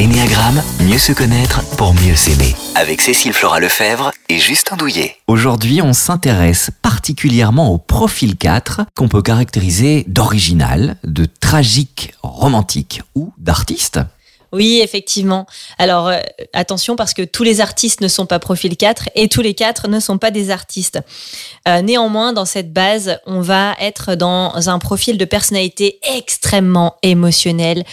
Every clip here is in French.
L'énéagramme, mieux se connaître pour mieux s'aimer. Avec Cécile Flora Lefebvre et Justin Douillet. Aujourd'hui, on s'intéresse particulièrement au profil 4 qu'on peut caractériser d'original, de tragique, romantique ou d'artiste. Oui, effectivement. Alors euh, attention parce que tous les artistes ne sont pas profil 4 et tous les 4 ne sont pas des artistes. Euh, néanmoins, dans cette base, on va être dans un profil de personnalité extrêmement émotionnel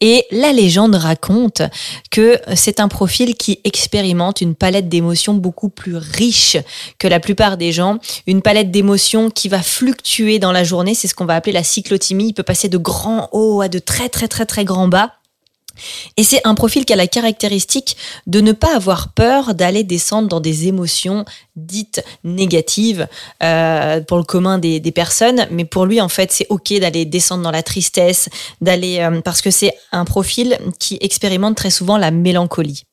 et la légende raconte que c'est un profil qui expérimente une palette d'émotions beaucoup plus riche que la plupart des gens, une palette d'émotions qui va fluctuer dans la journée, c'est ce qu'on va appeler la cyclotimie, il peut passer de grands hauts à de très très très très grands bas. Et c'est un profil qui a la caractéristique de ne pas avoir peur d'aller descendre dans des émotions dites négatives euh, pour le commun des, personnes, mais pour lui en fait c'est ok d'aller descendre dans la tristesse, d'aller euh, parce que c'est un profil qui expérimente très souvent la mélancolie.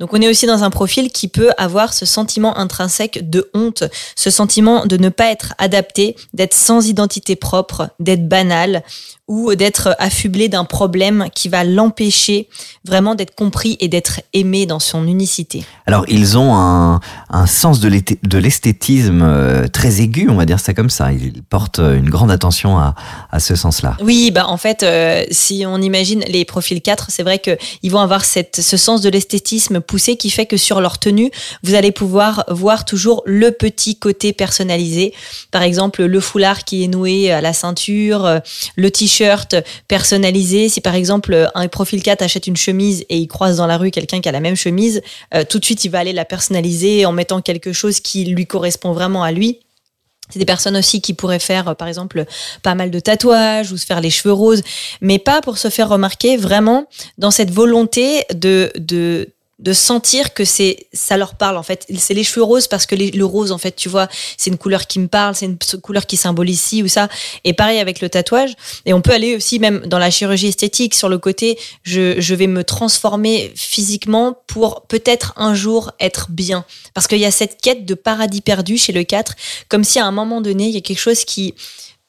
Donc on est aussi dans un profil qui peut avoir ce sentiment intrinsèque de honte, ce sentiment de ne pas être adapté, d'être sans identité propre, d'être banal ou d'être affublé d'un problème qui va l'empêcher vraiment d'être compris et d'être aimé dans son unicité. Alors ils ont un, un sens de l'esthétisme euh, très aigu, on va dire ça comme ça. Ils portent une grande attention à, à ce sens-là. Oui, bah en fait, euh, si on imagine les profils 4, c'est vrai qu'ils vont avoir cette, ce sens de l'esthétisme poussé qui fait que sur leur tenue, vous allez pouvoir voir toujours le petit côté personnalisé. Par exemple, le foulard qui est noué à la ceinture, euh, le t-shirt personnalisé. Si par exemple un profil 4 achète une chemise et il croise dans la rue quelqu'un qui a la même chemise, euh, tout de suite il va aller la personnaliser en mettant quelque chose qui lui correspond vraiment à lui. C'est des personnes aussi qui pourraient faire, euh, par exemple, pas mal de tatouages ou se faire les cheveux roses, mais pas pour se faire remarquer, vraiment dans cette volonté de, de de sentir que c'est ça leur parle en fait. C'est les cheveux roses parce que le rose en fait tu vois c'est une couleur qui me parle c'est une couleur qui symbolise ci ou ça. Et pareil avec le tatouage. Et on peut aller aussi même dans la chirurgie esthétique sur le côté je, je vais me transformer physiquement pour peut-être un jour être bien. Parce qu'il y a cette quête de paradis perdu chez le 4 comme si à un moment donné il y a quelque chose qui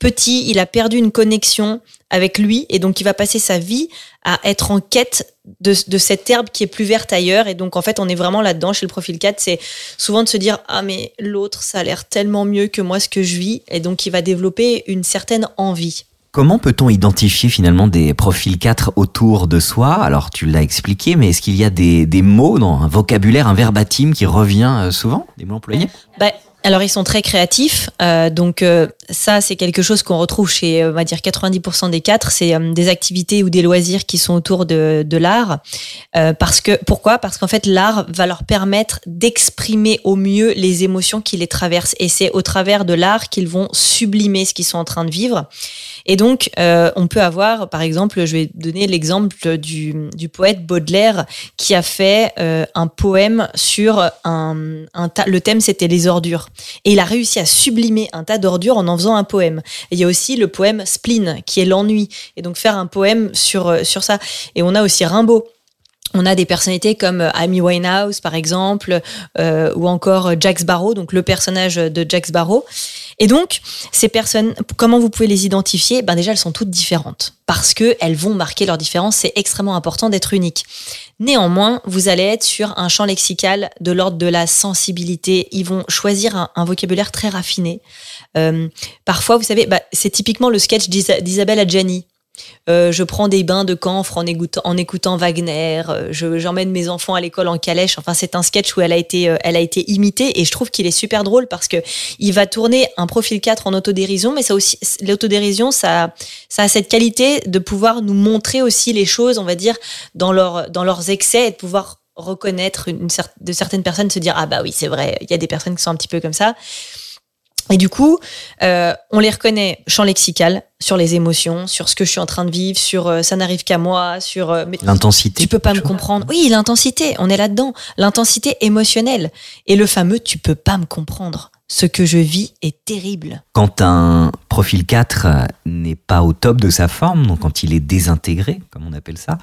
petit, il a perdu une connexion avec lui et donc il va passer sa vie à être en quête de, cette herbe qui est plus verte ailleurs. Et donc en fait, on est vraiment là-dedans chez le profil 4. C'est souvent de se dire Ah, mais l'autre, ça a l'air tellement mieux que moi ce que je vis. Et donc il va développer une certaine envie. Comment peut-on identifier finalement des profils 4 autour de soi? Alors tu l'as expliqué, mais est-ce qu'il y a des, mots dans un vocabulaire, un verbatim qui revient euh, souvent, des mots employés? Bah, alors ils sont très créatifs, euh, donc euh, ça c'est quelque chose qu'on retrouve chez on va dire 90% des quatre, c'est euh, des activités ou des loisirs qui sont autour de, de l'art. parce que pourquoi? Parce qu'en fait l'art va leur permettre d'exprimer au mieux les émotions qui les traversent, et c'est au travers de l'art qu'ils vont sublimer ce qu'ils sont en train de vivre. Et donc, euh, on peut avoir, par exemple, je vais donner l'exemple du, du, poète Baudelaire qui a fait euh, un poème sur un, un tas. Le thème, c'était les ordures. Et il a réussi à sublimer un tas d'ordures en en faisant un poème. Il y a aussi le poème Spleen, qui est l'ennui. Et donc, faire un poème sur, euh, sur ça. Et on a aussi Rimbaud on a des personnalités comme Amy Winehouse, par exemple, euh, ou encore Jack Sparrow, donc le personnage de Jack Sparrow. Et donc, ces personnes, comment vous pouvez les identifier? Ben déjà, elles sont toutes différentes parce que elles vont marquer leur différence. C'est extrêmement important d'être unique. Néanmoins, vous allez être sur un champ lexical de l'ordre de la sensibilité. Ils vont choisir un, vocabulaire très raffiné. Euh, parfois, vous savez, bah, c'est typiquement le sketch d'Isabelle Adjani. Euh, je prends des bains de camphre en écoutant, Wagner. Euh, j'emmène mes enfants à l'école en calèche. Enfin, c'est un sketch où elle a été, euh, elle a été imitée et je trouve qu'il est super drôle parce que il va tourner un profil 4 en autodérision, mais ça aussi, l'autodérision, ça, ça a cette qualité de pouvoir nous montrer aussi les choses, on va dire, dans leur, dans leurs excès et de pouvoir reconnaître une, de certaines personnes, se dire ah bah oui c'est vrai, il y a des personnes qui sont un petit peu comme ça. Et du coup, euh, on les reconnaît champ lexical sur les émotions, sur ce que je suis en train de vivre, sur euh, ça n'arrive qu'à moi, sur euh, l'intensité. Tu peux pas me comprendre. Oui, l'intensité, on est là-dedans. L'intensité émotionnelle et le fameux tu peux pas me comprendre. Ce que je vis est terrible. Quand un profil 4 n'est pas au top de sa forme, donc quand il est désintégré, comme on appelle ça,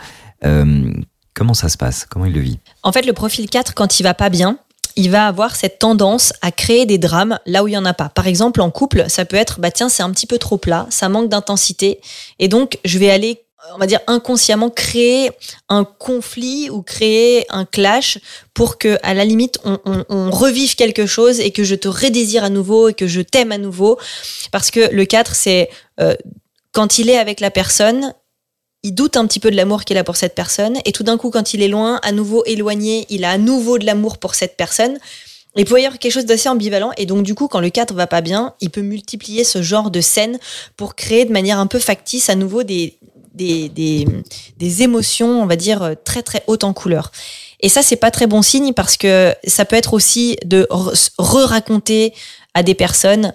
comment ça se passe? Comment il le vit? En fait, le profil 4, quand il va pas bien, il va avoir cette tendance à créer des drames là où il y en a pas. Par exemple, en couple, ça peut être bah tiens, c'est un petit peu trop plat, ça manque d'intensité et donc je vais aller on va dire inconsciemment créer un conflit ou créer un clash pour que à la limite on, revive quelque chose et que je te redésire à nouveau et que je t'aime à nouveau parce que le 4 c'est euh, quand il est avec la personne il doute un petit peu de l'amour qu'il a pour cette personne. Et tout d'un coup quand il est loin à nouveau éloigné il a à nouveau de l'amour pour cette personne. Il peut y avoir quelque chose d'assez ambivalent. Et donc du coup quand le 4 va pas bien il peut multiplier ce genre de scène pour créer de manière un peu factice à nouveau des, des, des, émotions, on va dire, très très hautes en couleur. Et ça, c'est pas très bon signe parce que ça peut être aussi de re-raconter à des personnes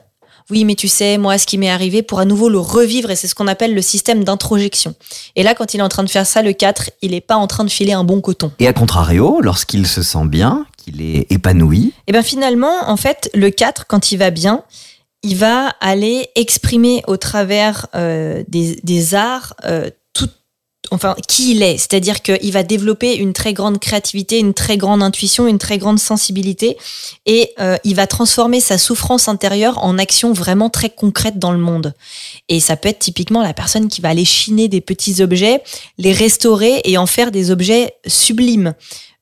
oui, mais tu sais, moi, ce qui m'est arrivé, pour à nouveau le revivre, et c'est ce qu'on appelle le système d'introjection. Et là, quand il est en train de faire ça, le 4, il n'est pas en train de filer un bon coton. Et à contrario, lorsqu'il se sent bien, qu'il est épanoui Et eh bien finalement, en fait, le 4, quand il va bien, il va aller exprimer au travers euh, des, arts euh, enfin qui il est. C'est-à-dire qu'il va développer une très grande créativité, une très grande intuition, une très grande sensibilité, et euh, il va transformer sa souffrance intérieure en action vraiment très concrète dans le monde. Et ça peut être typiquement la personne qui va aller chiner des petits objets, les restaurer et en faire des objets sublimes.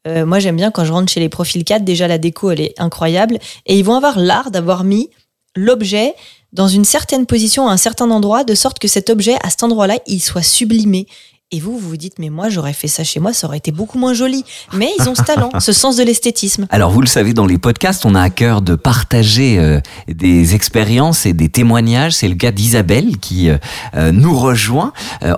moi, j'aime bien quand je rentre chez les profils 4, déjà la déco, elle est incroyable. Et ils vont avoir l'art d'avoir mis l'objet dans une certaine position à un certain endroit, de sorte que cet objet, à cet endroit-là, il soit sublimé. Et vous, vous vous dites, mais moi, j'aurais fait ça chez moi, ça aurait été beaucoup moins joli. Mais ils ont ce talent, ce sens de l'esthétisme. Alors, vous le savez, dans les podcasts, on a à cœur de partager euh, des expériences et des témoignages. C'est le cas d'Isabelle qui euh, euh, nous rejoint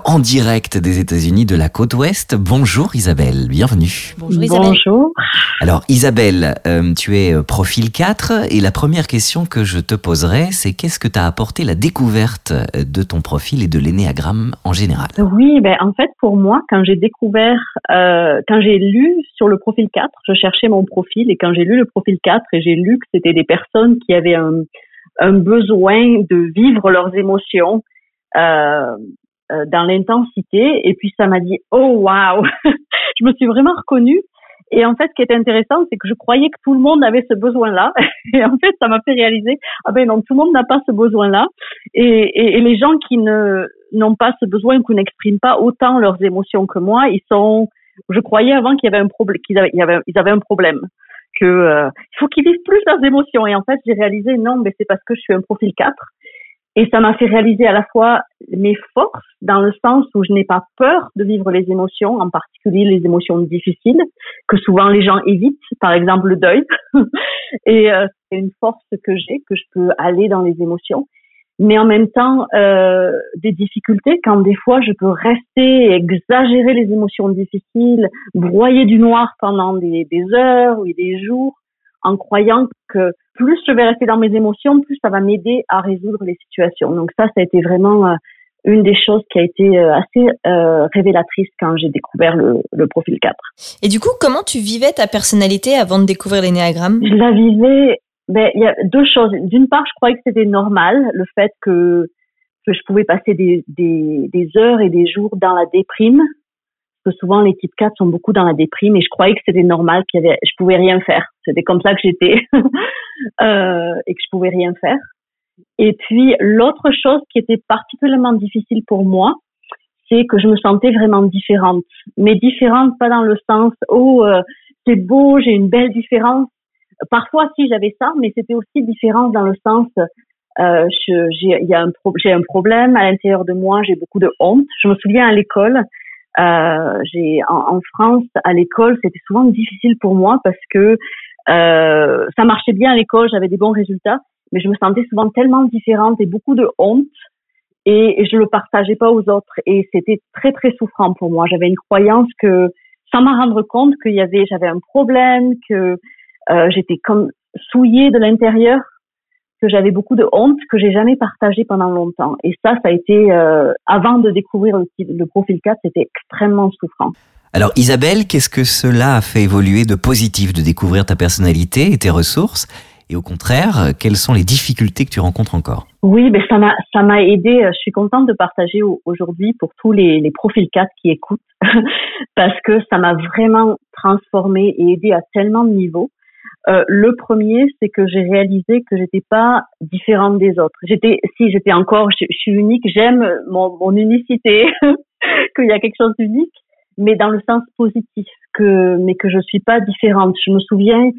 en direct des États-Unis de la côte ouest. Bonjour Isabelle, bienvenue. Bonjour Isabelle. Bonjour. Alors, Isabelle, tu es profil 4 et la première question que je te poserai, c'est qu'est-ce que t'as apporté la découverte de ton profil et de l'énéagramme en général? Oui, ben en fait, pour moi, quand j'ai découvert, euh, quand j'ai lu sur le profil 4, je cherchais mon profil et quand j'ai lu le profil 4 et j'ai lu que c'était des personnes qui avaient un, besoin de vivre leurs émotions euh, euh, dans l'intensité et puis ça m'a dit oh waouh, je me suis vraiment reconnue et en fait, ce qui est intéressant, c'est que je croyais que tout le monde avait ce besoin-là. Et en fait, ça m'a fait réaliser, ah ben non, tout le monde n'a pas ce besoin-là. Et, les gens qui ne n'ont pas ce besoin, qui n'expriment pas autant leurs émotions que moi, ils sont. Je croyais avant qu'il y avait un problème, qu'ils avaient, ils avaient un problème, que euh, il faut qu'ils vivent plus leurs émotions. Et en fait, j'ai réalisé non, mais c'est parce que je suis un profil 4 et ça m'a fait réaliser à la fois mes forces, dans le sens où je n'ai pas peur de vivre les émotions, en particulier les émotions difficiles, que souvent les gens évitent, par exemple le deuil. et euh, c'est une force que j'ai, que je peux aller dans les émotions. Mais en même temps, euh, des difficultés, quand des fois je peux rester, exagérer les émotions difficiles, broyer du noir pendant des, des heures ou des jours, en croyant que plus je vais rester dans mes émotions, plus ça va m'aider à résoudre les situations. Donc ça, ça a été vraiment euh, une des choses qui a été euh, assez euh, révélatrice quand j'ai découvert le, le, profil 4. Et du coup, comment tu vivais ta personnalité avant de découvrir l'énéagramme? Je la vivais, ben, il y a deux choses. D'une part, je croyais que c'était normal, le fait que, que je pouvais passer des, des, des heures et des jours dans la déprime, souvent les types 4 sont beaucoup dans la déprime et je croyais que c'était normal qu'il y avait, je pouvais rien faire. C'était comme ça que j'étais euh, et que je pouvais rien faire. Et puis l'autre chose qui était particulièrement difficile pour moi, c'est que je me sentais vraiment différente. Mais différente pas dans le sens oh euh, c'est beau, j'ai une belle différence. Parfois si j'avais ça, mais c'était aussi différent dans le sens euh, j'ai un j'ai un problème à l'intérieur de moi, j'ai beaucoup de honte. Je me souviens à l'école, euh, j'ai en, en, France à l'école, c'était souvent difficile pour moi parce que euh, ça marchait bien à l'école, j'avais des bons résultats, mais je me sentais souvent tellement différente et beaucoup de honte et, et je le partageais pas aux autres et c'était très très souffrant pour moi. J'avais une croyance que sans m'en rendre compte qu'il y avait j'avais un problème, que euh, j'étais comme souillée de l'intérieur que j'avais beaucoup de honte que j'ai jamais partagé pendant longtemps. Et ça, ça a été euh, avant de découvrir le, le profil 4, c'était extrêmement souffrant. Alors Isabelle, qu'est-ce que cela a fait évoluer de positif de découvrir ta personnalité et tes ressources? Et au contraire, quelles sont les difficultés que tu rencontres encore? Oui, ben ça m'a ça m'a aidé. Je suis contente de partager aujourd'hui pour tous les, les profils 4 qui écoutent parce que ça m'a vraiment transformé et aidé à tellement de niveaux. Euh, le premier, c'est que j'ai réalisé que j'étais pas différente des autres. J'étais, si j'étais encore, je, suis unique, j'aime mon, unicité. qu'il y a quelque chose d'unique, mais dans le sens positif, que, mais que je suis pas différente. Je me souviens,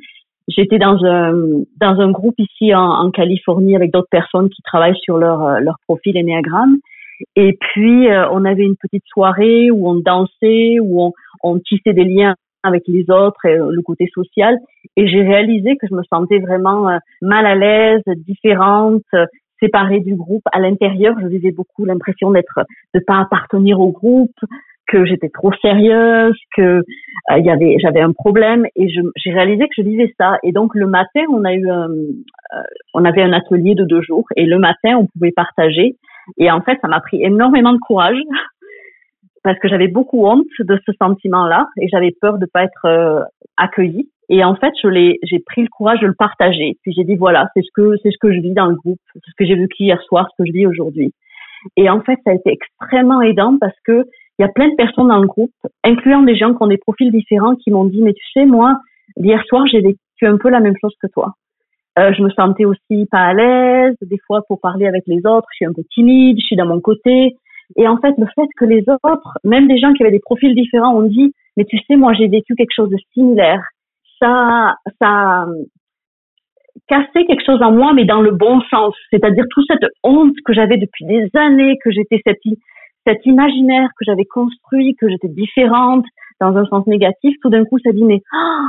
j'étais dans un, dans un groupe ici en, en Californie avec d'autres personnes qui travaillent sur leur, euh, leur profil Enneagram. Et puis, euh, on avait une petite soirée où on dansait, où on, on tissait des liens avec les autres et le côté social. Et j'ai réalisé que je me sentais vraiment mal à l'aise, différente, séparée du groupe. À l'intérieur, je vivais beaucoup l'impression d'être, de pas appartenir au groupe, que j'étais trop sérieuse, que euh, j'avais un problème. Et j'ai réalisé que je vivais ça. Et donc le matin, on a eu, un, euh, on avait un atelier de deux jours. Et le matin, on pouvait partager. Et en fait, ça m'a pris énormément de courage parce que j'avais beaucoup honte de ce sentiment-là et j'avais peur de pas être euh, accueillie. Et en fait, je l'ai, j'ai pris le courage de le partager. Puis j'ai dit voilà, c'est ce que c'est ce que je vis dans le groupe, c'est ce que j'ai vécu hier soir, ce que je vis aujourd'hui. Et en fait, ça a été extrêmement aidant parce que il y a plein de personnes dans le groupe, incluant des gens qui ont des profils différents, qui m'ont dit mais tu sais moi, hier soir j'ai vécu un peu la même chose que toi. Euh, je me sentais aussi pas à l'aise, des fois pour parler avec les autres, je suis un peu timide, je suis dans mon côté. Et en fait, le fait que les autres, même des gens qui avaient des profils différents, ont dit mais tu sais moi j'ai vécu quelque chose de similaire ça, ça cassé quelque chose en moi, mais dans le bon sens. C'est-à-dire toute cette honte que j'avais depuis des années, que j'étais cette, cet imaginaire que j'avais construit, que j'étais différente dans un sens négatif. Tout d'un coup, ça dit mais oh,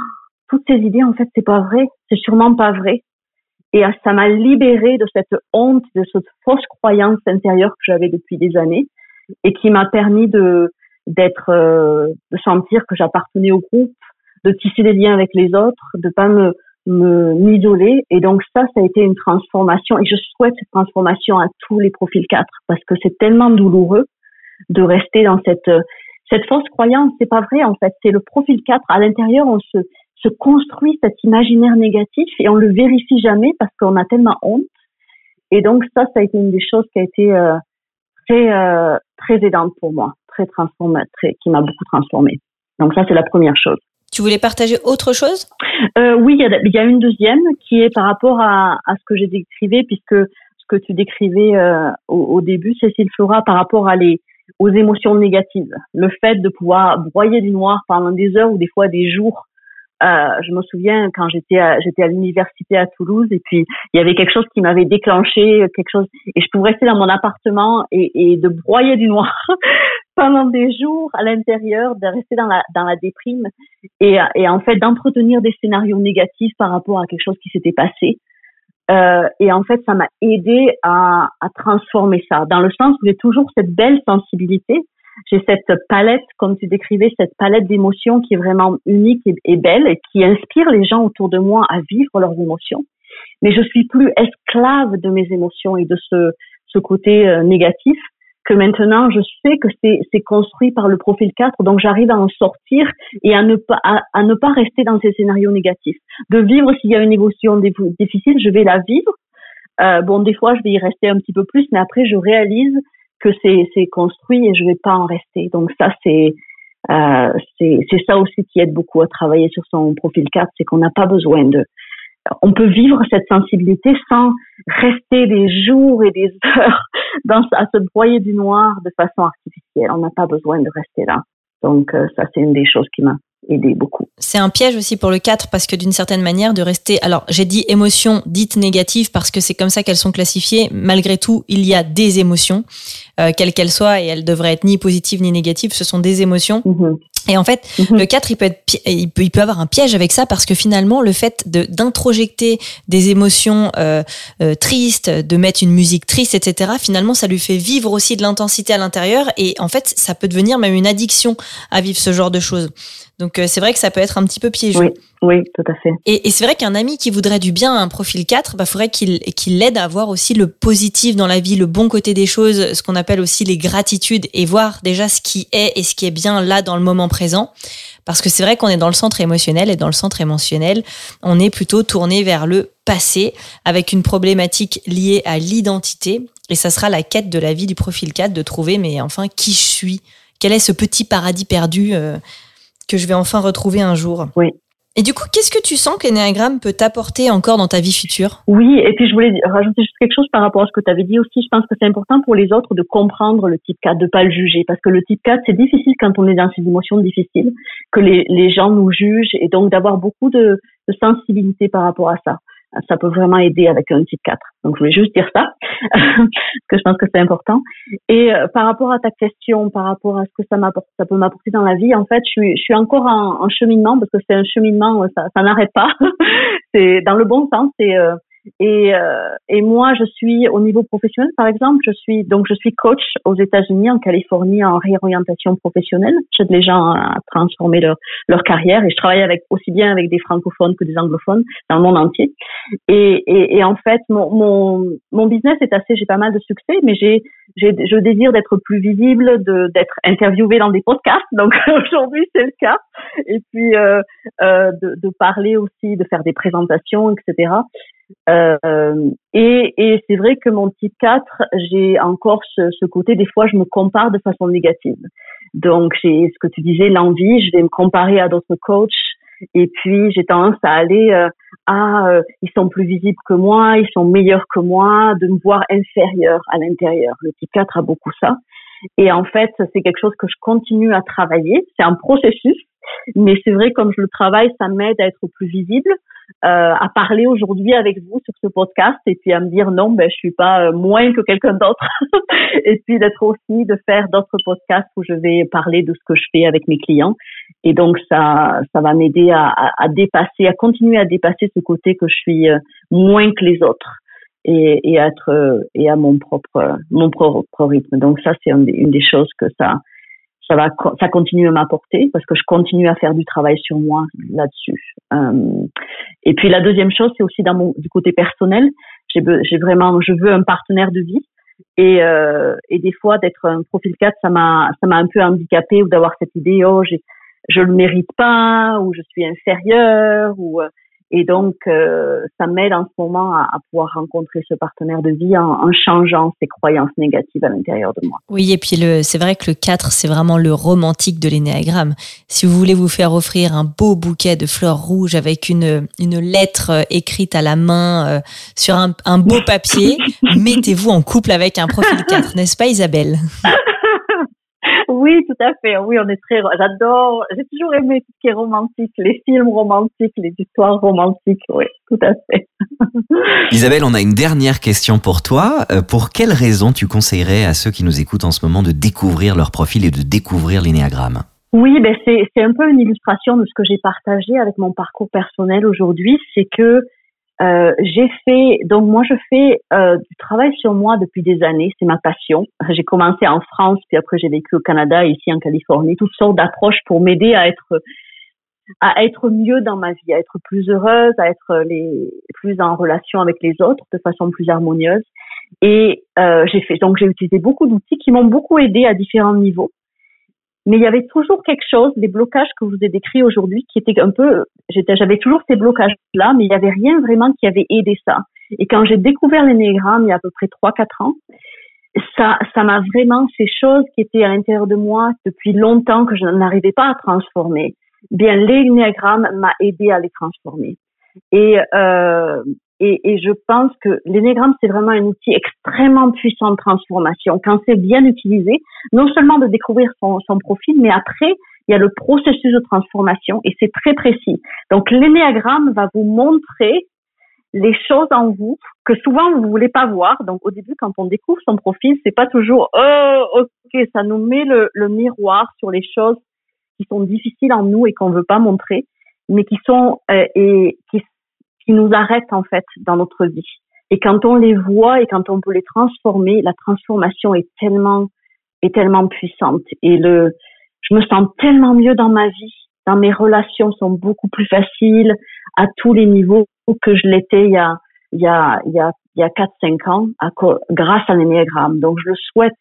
toutes ces idées, en fait, c'est pas vrai. C'est sûrement pas vrai. Et ça m'a libérée de cette honte, de cette fausse croyance intérieure que j'avais depuis des années et qui m'a permis de d'être, euh, de sentir que j'appartenais au groupe, de tisser des liens avec les autres, de pas me m'isoler. Et donc ça ça a été une transformation et je souhaite cette transformation à tous les profils 4 parce que c'est tellement douloureux de rester dans cette cette fausse croyance. C'est pas vrai en fait. C'est le profil 4 à l'intérieur on se se construit cet imaginaire négatif et on le vérifie jamais parce qu'on a tellement honte. Et donc ça ça a été une des choses qui a été euh, très euh, très aidante pour moi très qui m'a beaucoup transformée. Donc ça c'est la première chose. Tu voulais partager autre chose? Euh, Oui, il y, a, il y, a, une deuxième qui est par rapport à, à ce que j'ai décrivé, puisque ce que tu décrivais au, au, début, Cécile Flora, par rapport à les, aux émotions négatives. Le fait de pouvoir broyer du noir pendant des heures ou des fois des jours euh, je me souviens quand j'étais à, j'étais à l'université à Toulouse et puis il y avait quelque chose qui m'avait déclenché quelque chose et je pouvais rester dans mon appartement et, et de broyer du noir pendant des jours à l'intérieur, de rester dans la dans la déprime et, et en fait d'entretenir des scénarios négatifs par rapport à quelque chose qui s'était passé. Euh, et en fait, ça m'a aidé à, à transformer ça, dans le sens où j'ai toujours cette belle sensibilité, j'ai cette palette, comme tu décrivais, cette palette d'émotions qui est vraiment unique et, belle et qui inspire les gens autour de moi à vivre leurs émotions. Mais je suis plus esclave de mes émotions et de ce, côté euh, négatif que maintenant je sais que c'est construit par le profil 4, donc j'arrive à en sortir et à ne pas à, ne pas rester dans ces scénarios négatifs. De vivre s'il y a une émotion difficile, je vais la vivre. Euh, bon, des fois je vais y rester un petit peu plus, mais après je réalise que c'est construit et je vais pas en rester. Donc ça c'est euh, c'est ça aussi qui aide beaucoup à travailler sur son profil 4, c'est qu'on n'a pas besoin de on peut vivre cette sensibilité sans rester des jours et des heures dans, à se broyer du noir de façon artificielle. On n'a pas besoin de rester là. Donc euh, ça, c'est une des choses qui m'a beaucoup. C'est un piège aussi pour le 4 parce que d'une certaine manière de rester alors j'ai dit émotions dites négatives parce que c'est comme ça qu'elles sont classifiées malgré tout il y a des émotions euh, quelles qu'elles soient et elles devraient être ni positives ni négatives ce sont des émotions mm-hmm. Et en fait, mhm. le 4, il peut, être, il, peut, il peut avoir un piège avec ça parce que finalement, le fait de, d'introjecter des émotions euh, euh, tristes, de mettre une musique triste, etc., finalement, ça lui fait vivre aussi de l'intensité à l'intérieur. Et en fait, ça peut devenir même une addiction à vivre ce genre de choses. Donc, euh, c'est vrai que ça peut être un petit peu piégeux. Oui, oui tout à fait. Et, et c'est vrai qu'un ami qui voudrait du bien à un profil 4, bah, faudrait qu'il, qu'il l'aide à voir aussi le positif dans la vie, le bon côté des choses, ce qu'on appelle aussi les gratitudes et voir déjà ce qui est et ce qui est bien là dans le moment présent. Parce que c'est vrai qu'on est dans le centre émotionnel et dans le centre émotionnel, on est plutôt tourné vers le passé avec une problématique liée à l'identité. Et ça sera la quête de la vie du profil 4 de trouver, mais enfin, qui je suis? Quel est ce petit paradis perdu euh, que je vais enfin retrouver un jour Oui. Et du coup, qu'est-ce que tu sens que l'énéagramme peut t'apporter encore dans ta vie future? Oui, et puis je voulais rajouter juste quelque chose par rapport à ce que tu avais dit aussi. Je pense que c'est important pour les autres de comprendre le type 4, de pas le juger, parce que le type 4, c'est difficile quand on est dans ces émotions difficiles, que les, les gens nous jugent, et donc d'avoir beaucoup de, de sensibilité par rapport à ça ça peut vraiment aider avec un type 4. Donc, je voulais juste dire ça, parce que je pense que c'est important. Et euh, par rapport à ta question, par rapport à ce que ça ça peut m'apporter dans la vie, en fait, je suis, je suis encore en, en cheminement, parce que c'est un cheminement, ça, ça n'arrête pas. c'est dans le bon sens. C'est euh, et, euh, et moi, je suis au niveau professionnel, par exemple, je suis donc je suis coach aux États-Unis, en Californie, en réorientation professionnelle. J'aide les gens à transformer leur leur carrière et je travaille avec aussi bien avec des francophones que des anglophones dans le monde entier. Et, et, et en fait, mon, mon mon business est assez, j'ai pas mal de succès, mais j'ai j'ai je désire d'être plus visible, de d'être interviewé dans des podcasts. Donc aujourd'hui, c'est le cas. Et puis euh, euh, de, de parler aussi, de faire des présentations, etc. Euh, et, et c'est vrai que mon type 4, j'ai encore ce, ce, côté, des fois, je me compare de façon négative. Donc, j'ai ce que tu disais, l'envie, je vais me comparer à d'autres coachs. Et puis, j'ai tendance à aller, euh, ah, euh, ils sont plus visibles que moi, ils sont meilleurs que moi, de me voir inférieur à l'intérieur. Le type 4 a beaucoup ça. Et en fait, c'est quelque chose que je continue à travailler. C'est un processus. Mais c'est vrai, comme je le travaille, ça m'aide à être plus visible, euh, à parler aujourd'hui avec vous sur ce podcast et puis à me dire non, ben je suis pas euh, moins que quelqu'un d'autre. et puis d'être aussi de faire d'autres podcasts où je vais parler de ce que je fais avec mes clients. Et donc ça, ça va m'aider à, à, dépasser, à continuer à dépasser ce côté que je suis euh, moins que les autres et, et être et à mon propre mon propre rythme. Donc ça c'est une des choses que ça ça va, ça continue à m'apporter parce que je continue à faire du travail sur moi là-dessus. Euh, et puis la deuxième chose, c'est aussi du côté personnel. J'ai, vraiment, je veux un partenaire de vie. Et, euh, et des fois d'être un profil 4, ça m'a, ça m'a un peu handicapé ou d'avoir cette idée, oh, je le mérite pas ou je suis inférieur ou euh, et donc, euh, ça m'aide en ce moment à, pouvoir rencontrer ce partenaire de vie en, changeant ces croyances négatives à l'intérieur de moi. Oui, et puis c'est vrai que le 4, c'est vraiment le romantique de l'énéagramme. Si vous voulez vous faire offrir un beau bouquet de fleurs rouges avec une, une lettre euh, écrite à la main euh, sur un, un beau papier, mettez-vous en couple avec un profil 4, n'est-ce pas Isabelle? oui, tout à fait. Oui, on est très. J'adore. J'ai toujours aimé tout ce qui est romantique, les films romantiques, les histoires romantiques. Oui, tout à fait. Isabelle, on a une dernière question pour toi. Euh, pour quelles raisons tu conseillerais à ceux qui nous écoutent en ce moment de découvrir leur profil et de découvrir l'énéagramme Oui, ben c'est c'est un peu une illustration de ce que j'ai partagé avec mon parcours personnel aujourd'hui. C'est que euh, j'ai fait, donc moi je fais euh, du travail sur moi depuis des années, c'est ma passion. J'ai commencé en France, puis après j'ai vécu au Canada, ici en Californie, toutes sortes d'approches pour m'aider à être à être mieux dans ma vie, à être plus heureuse, à être les plus en relation avec les autres de façon plus harmonieuse. Et euh, j'ai fait donc j'ai utilisé beaucoup d'outils qui m'ont beaucoup aidé à différents niveaux mais il y avait toujours quelque chose, les blocages que je vous ai décrits aujourd'hui, qui étaient un peu, j'avais toujours ces blocages-là, mais il n'y avait rien vraiment qui avait aidé ça. Et quand j'ai découvert l'énéagramme il y a à peu près 3-4 ans, ça, ça m'a vraiment, ces choses qui étaient à l'intérieur de moi depuis longtemps que je n'arrivais pas à transformer, bien l'énéagramme m'a aidé à les transformer. Et euh, et, je pense que l'énégramme, c'est vraiment un outil extrêmement puissant de transformation. Quand c'est bien utilisé, non seulement de découvrir son, profil, mais après, il y a le processus de transformation et c'est très précis. Donc, l'énéagramme va vous montrer les choses en vous que souvent vous voulez pas voir. Donc, au début, quand on découvre son profil, c'est pas toujours, oh, ok, ça nous met le, miroir sur les choses qui sont difficiles en nous et qu'on veut pas montrer mais qui sont euh, et qui qui nous arrêtent en fait dans notre vie. Et quand on les voit et quand on peut les transformer, la transformation est tellement est tellement puissante. Et le, je me sens tellement mieux dans ma vie. Dans mes relations sont beaucoup plus faciles à tous les niveaux que je l'étais il y a il y a il y a il y a 4-5 ans grâce à l'énéagramme. Donc je le souhaite.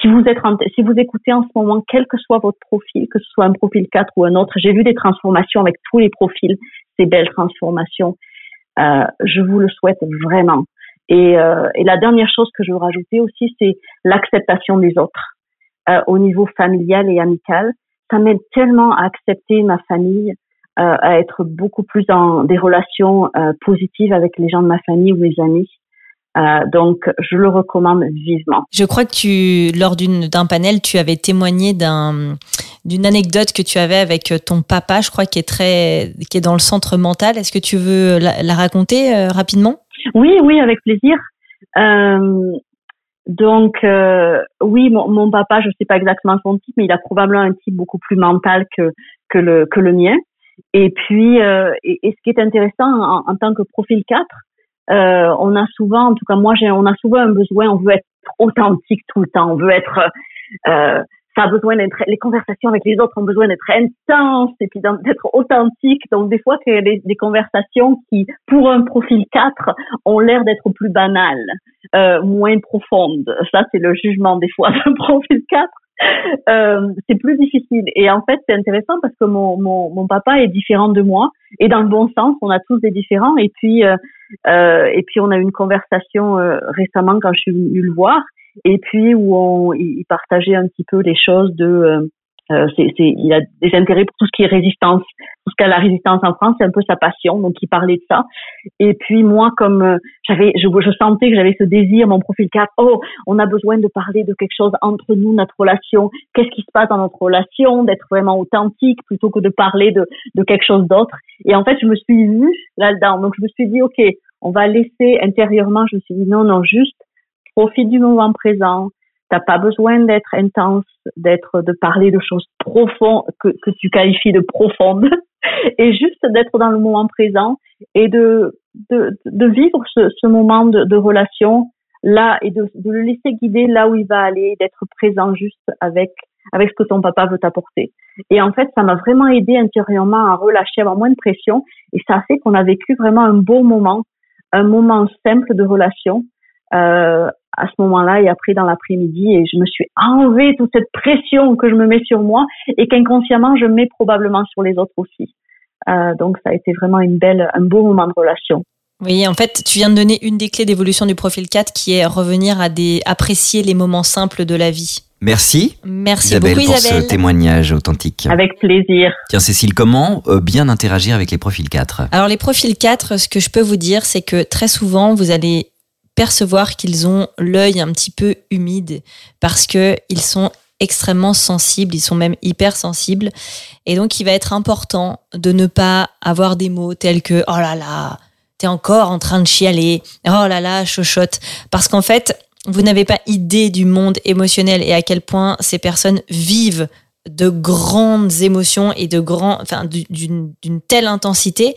Si vous êtes si vous écoutez en ce moment, quel que soit votre profil, que ce soit un profil 4 ou un autre, j'ai vu des transformations avec tous les profils ces belles transformations. Euh, je vous le souhaite vraiment. Et, euh, et, la dernière chose que je veux rajouter aussi, c'est l'acceptation des autres euh, au niveau familial et amical. Ça m'aide tellement à accepter ma famille, à être beaucoup plus dans des relations positives avec les gens de ma famille ou mes amis. Euh, donc, je le recommande vivement. Je crois que tu, lors d'un panel, tu avais témoigné d'un, d'une anecdote que tu avais avec ton papa, je crois, qui est très, qui est dans le centre mental. Est-ce que tu veux la, raconter euh, rapidement? Oui, oui, avec plaisir. Euh, donc, euh, oui, mon, mon, papa, je sais pas exactement son type, mais il a probablement un type beaucoup plus mental que que le que le mien. Et puis, euh, et, et, ce qui est intéressant en, en tant que profil 4, euh, on a souvent, en tout cas moi, j'ai, on a souvent un besoin, on veut être authentique tout le temps, on veut être, euh, ça a besoin d'être, les conversations avec les autres ont besoin d'être intenses et puis d'être authentiques. Donc des fois, qu'il des, des conversations qui, pour un profil 4, ont l'air d'être plus banales, euh, moins profondes. Ça, c'est le jugement des fois d'un profil 4. Euh, c'est plus difficile. Et en fait, c'est intéressant parce que mon, mon, mon, papa est différent de moi et dans le bon sens, on a tous des différents. Et puis, euh, euh, et puis on a eu une conversation euh, récemment quand je suis venue le voir. Et puis où on, il partageait un petit peu les choses de euh, c'est, c'est, il a des intérêts pour tout ce qui est résistance, tout ce qu'est la résistance en France, c'est un peu sa passion, donc il parlait de ça. Et puis moi, comme euh, j'avais, je, je sentais que j'avais ce désir, mon profil 4, oh, on a besoin de parler de quelque chose entre nous, notre relation, qu'est-ce qui se passe dans notre relation, d'être vraiment authentique plutôt que de parler de, de quelque chose d'autre. Et en fait, je me suis vue là-dedans, donc je me suis dit, ok, on va laisser intérieurement, je me suis dit non, non, juste profite du moment présent, T'as pas besoin d'être intense, d'être, de parler de choses profondes que, que tu qualifies de profondes, et juste d'être dans le moment présent et de de, de vivre ce, ce moment de, de, relation là et de, de le laisser guider là où il va aller, d'être présent juste avec avec ce que ton papa veut t'apporter. Et en fait, ça m'a vraiment aidé intérieurement à relâcher, avoir moins de pression, et ça a fait qu'on a vécu vraiment un beau moment, un moment simple de relation euh, à ce moment-là et après dans l'après-midi et je me suis enlevé toute cette pression que je me mets sur moi et qu'inconsciemment je mets probablement sur les autres aussi. Euh, donc ça a été vraiment une belle, un beau moment de relation. Oui, en fait, tu viens de donner une des clés d'évolution du profil 4 qui est revenir à des, apprécier les moments simples de la vie. Merci. Merci Isabelle beaucoup, pour ce témoignage authentique. Avec plaisir. Tiens, Cécile, comment euh, bien interagir avec les profils 4 Alors, les profils 4, ce que je peux vous dire, c'est que très souvent, vous allez percevoir qu'ils ont l'œil un petit peu humide parce que ils sont extrêmement sensibles, ils sont même hyper sensibles. Et donc, il va être important de ne pas avoir des mots tels que oh là là, t'es encore en train de chialer, oh là là, chochotte. Parce qu'en fait, vous n'avez pas idée du monde émotionnel et à quel point ces personnes vivent de grandes émotions et de grands, enfin, d'une telle intensité.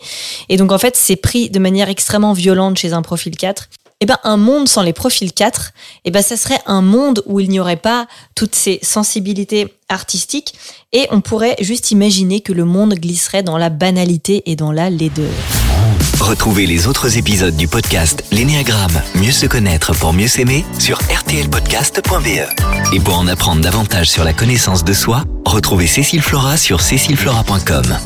Et donc, en fait, c'est pris de manière extrêmement violente chez un profil 4 eh ben, un monde sans les profils 4, eh ben, ça serait un monde où il n'y aurait pas toutes ces sensibilités artistiques et on pourrait juste imaginer que le monde glisserait dans la banalité et dans la laideur. Retrouvez les autres épisodes du podcast L'énéagramme, mieux se connaître pour mieux s'aimer sur rtlpodcast.be. Et pour en apprendre davantage sur la connaissance de soi, retrouvez Cécile Flora sur cécileflora.com.